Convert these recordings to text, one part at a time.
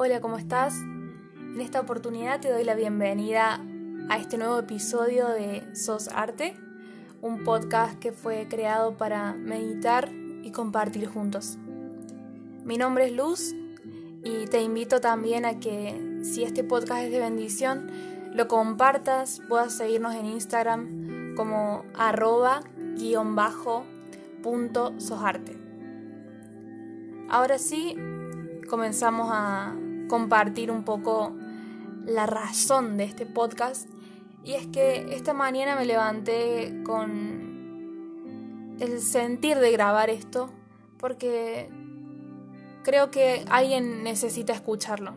Hola, ¿cómo estás? En esta oportunidad te doy la bienvenida a este nuevo episodio de Sos Arte, un podcast que fue creado para meditar y compartir juntos. Mi nombre es Luz y te invito también a que si este podcast es de bendición, lo compartas, puedas seguirnos en Instagram como arroba guion bajo punto sosarte. Ahora sí, comenzamos a compartir un poco la razón de este podcast y es que esta mañana me levanté con el sentir de grabar esto porque creo que alguien necesita escucharlo.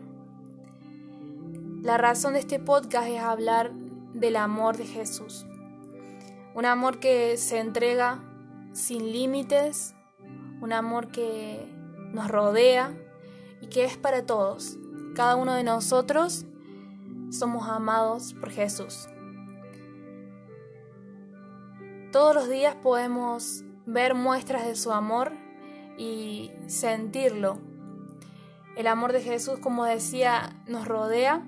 La razón de este podcast es hablar del amor de Jesús. Un amor que se entrega sin límites, un amor que nos rodea y que es para todos. Cada uno de nosotros somos amados por Jesús. Todos los días podemos ver muestras de su amor y sentirlo. El amor de Jesús, como decía, nos rodea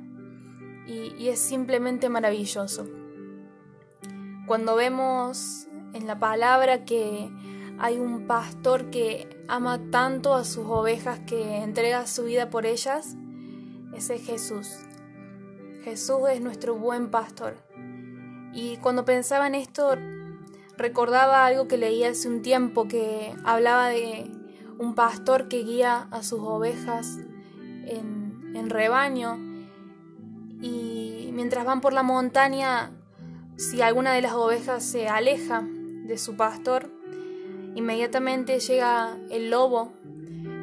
y, es simplemente maravilloso. Cuando vemos en la palabra que hay un pastor que ama tanto a sus ovejas que entrega su vida por ellas, ese es Jesús. Jesús es nuestro buen pastor. Y cuando pensaba en esto, recordaba algo que leí hace un tiempo que hablaba de un pastor que guía a sus ovejas en, en rebaño y mientras van por la montaña, si alguna de las ovejas se aleja de su pastor, inmediatamente llega el lobo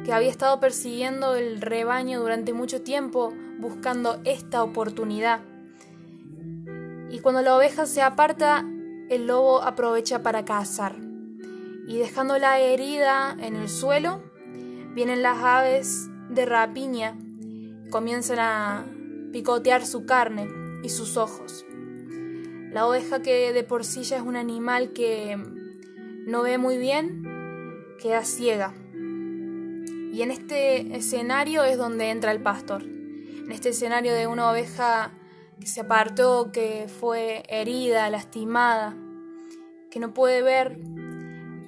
que había estado persiguiendo el rebaño durante mucho tiempo buscando esta oportunidad. Y cuando la oveja se aparta, el lobo aprovecha para cazar. Y dejándola herida en el suelo, vienen las aves de rapiña, comienzan a picotear su carne y sus ojos. La oveja que de por sí ya es un animal que no ve muy bien, queda ciega. Y en este escenario es donde entra el pastor. En este escenario de una oveja que se apartó, que fue herida, lastimada, que no puede ver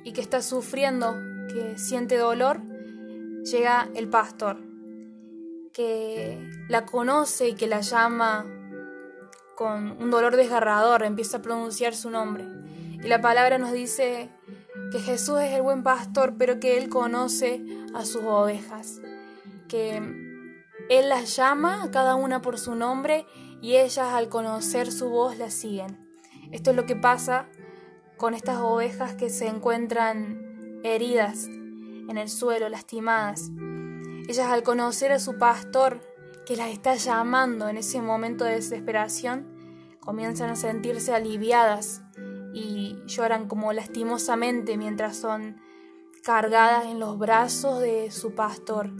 y que está sufriendo, que siente dolor, llega el pastor, que la conoce y que la llama con un dolor desgarrador, empieza a pronunciar su nombre. Y la palabra nos dice que Jesús es el buen pastor, pero que Él conoce a sus ovejas, que Él las llama a cada una por su nombre y ellas al conocer su voz la siguen. Esto es lo que pasa con estas ovejas que se encuentran heridas en el suelo, lastimadas. Ellas al conocer a su pastor que las está llamando en ese momento de desesperación, comienzan a sentirse aliviadas y lloran como lastimosamente mientras son cargadas en los brazos de su pastor,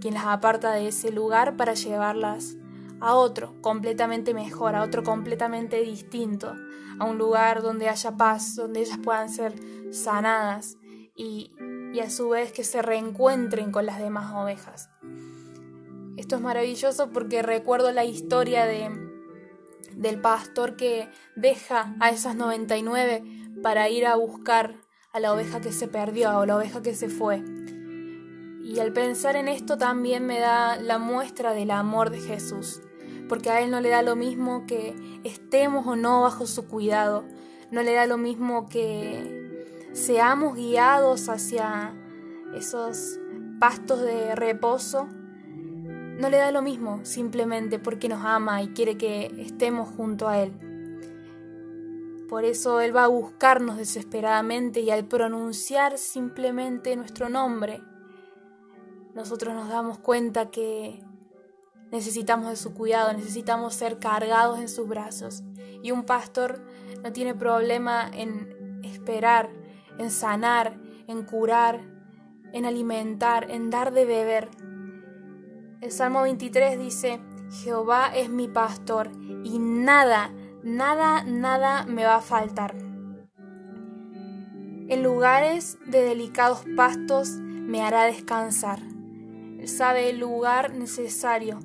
quien las aparta de ese lugar para llevarlas a otro completamente mejor, a otro completamente distinto, a un lugar donde haya paz, donde ellas puedan ser sanadas y, y a su vez que se reencuentren con las demás ovejas. Esto es maravilloso porque recuerdo la historia de del pastor que deja a esas 99 para ir a buscar a la oveja que se perdió o la oveja que se fue. Y al pensar en esto también me da la muestra del amor de Jesús, porque a Él no le da lo mismo que estemos o no bajo su cuidado, no le da lo mismo que seamos guiados hacia esos pastos de reposo no le da lo mismo simplemente porque nos ama y quiere que estemos junto a Él. Por eso Él va a buscarnos desesperadamente y al pronunciar simplemente nuestro nombre, nosotros nos damos cuenta que necesitamos de su cuidado, necesitamos ser cargados en sus brazos. Y un pastor no tiene problema en esperar, en sanar, en curar, en alimentar, en dar de beber el Salmo 23 dice, Jehová es mi pastor y nada, nada, nada me va a faltar. En lugares de delicados pastos me hará descansar. Él sabe el lugar necesario.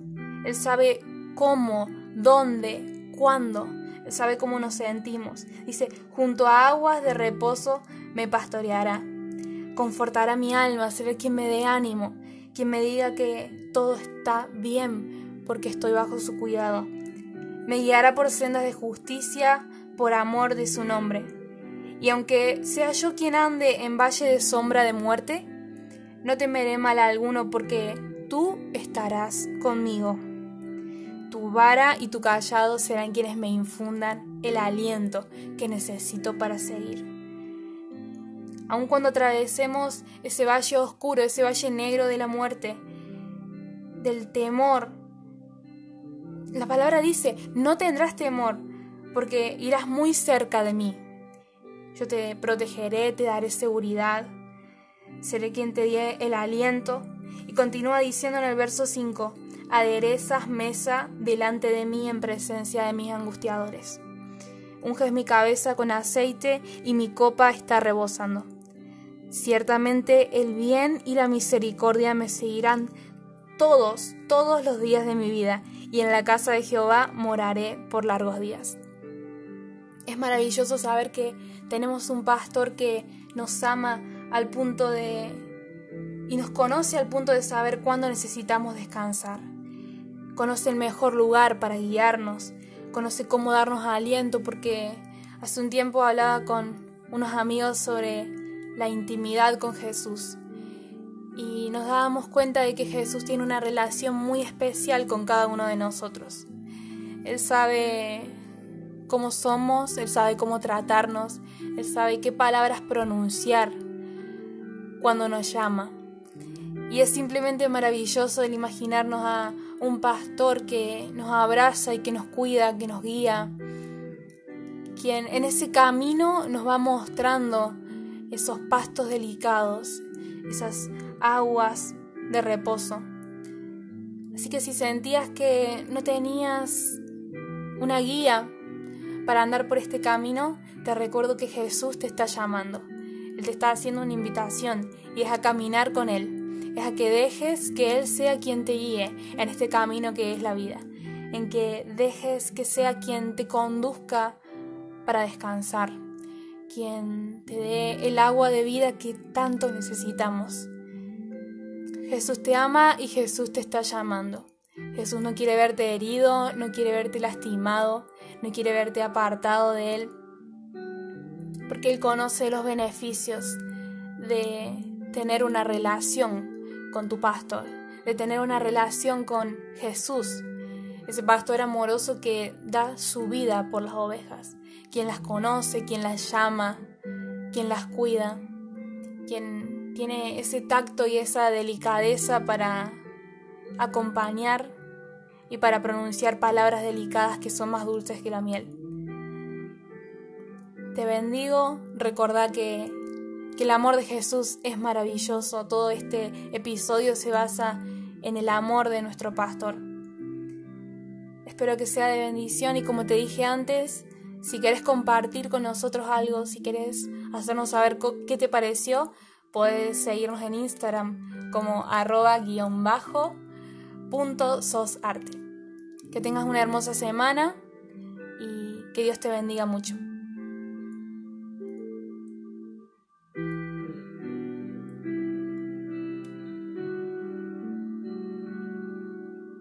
Él sabe cómo, dónde, cuándo. Él sabe cómo nos sentimos. Dice, junto a aguas de reposo me pastoreará. Confortará mi alma, será quien me dé ánimo, quien me diga que todo está bien porque estoy bajo su cuidado. Me guiará por sendas de justicia por amor de su nombre. Y aunque sea yo quien ande en valle de sombra de muerte, no temeré mal alguno porque tú estarás conmigo. Tu vara y tu callado serán quienes me infundan el aliento que necesito para seguir. Aun cuando atravesemos ese valle oscuro, ese valle negro de la muerte, del temor, la palabra dice, no tendrás temor, porque irás muy cerca de mí. Yo te protegeré, te daré seguridad, seré quien te dé el aliento. Y continúa diciendo en el verso 5, aderezas mesa delante de mí en presencia de mis angustiadores. Unges mi cabeza con aceite y mi copa está rebosando. Ciertamente el bien y la misericordia me seguirán todos, todos los días de mi vida, y en la casa de Jehová moraré por largos días. Es maravilloso saber que tenemos un pastor que nos ama al punto de... y nos conoce al punto de saber cuándo necesitamos descansar. Conoce el mejor lugar para guiarnos, conoce cómo darnos aliento porque hace un tiempo hablaba con unos amigos sobre la intimidad con Jesús y nos dábamos cuenta de que Jesús tiene una relación muy especial con cada uno de nosotros. Él sabe cómo somos, Él sabe cómo tratarnos, Él sabe qué palabras pronunciar cuando nos llama. Y es simplemente maravilloso el imaginarnos a un pastor que nos abraza y que nos cuida, que nos guía, quien en ese camino nos va mostrando esos pastos delicados, esas aguas de reposo. Así que si sentías que no tenías una guía para andar por este camino, te recuerdo que Jesús te está llamando. Él te está haciendo una invitación y es a caminar con Él. Es a que dejes que Él sea quien te guíe en este camino que es la vida. En que dejes que sea quien te conduzca para descansar. Quien te dé el agua de vida que tanto necesitamos. Jesús te ama y Jesús te está llamando. Jesús no quiere verte herido, no quiere verte lastimado, no quiere verte apartado de Él, porque Él conoce los beneficios de tener una relación con tu pastor, de tener una relación con Jesús, ese pastor amoroso que da su vida por las ovejas, quien las conoce, quien las llama, quien las cuida, quien tiene ese tacto y esa delicadeza para acompañar y para pronunciar palabras delicadas que son más dulces que la miel. Te bendigo, recordá que, que el amor de Jesús es maravilloso, todo este episodio se basa en el amor de nuestro pastor. Espero que sea de bendición y como te dije antes, si quieres compartir con nosotros algo, si quieres hacernos saber qué te pareció, Puedes seguirnos en Instagram como arroba guion sosarte. Que tengas una hermosa semana y que Dios te bendiga mucho.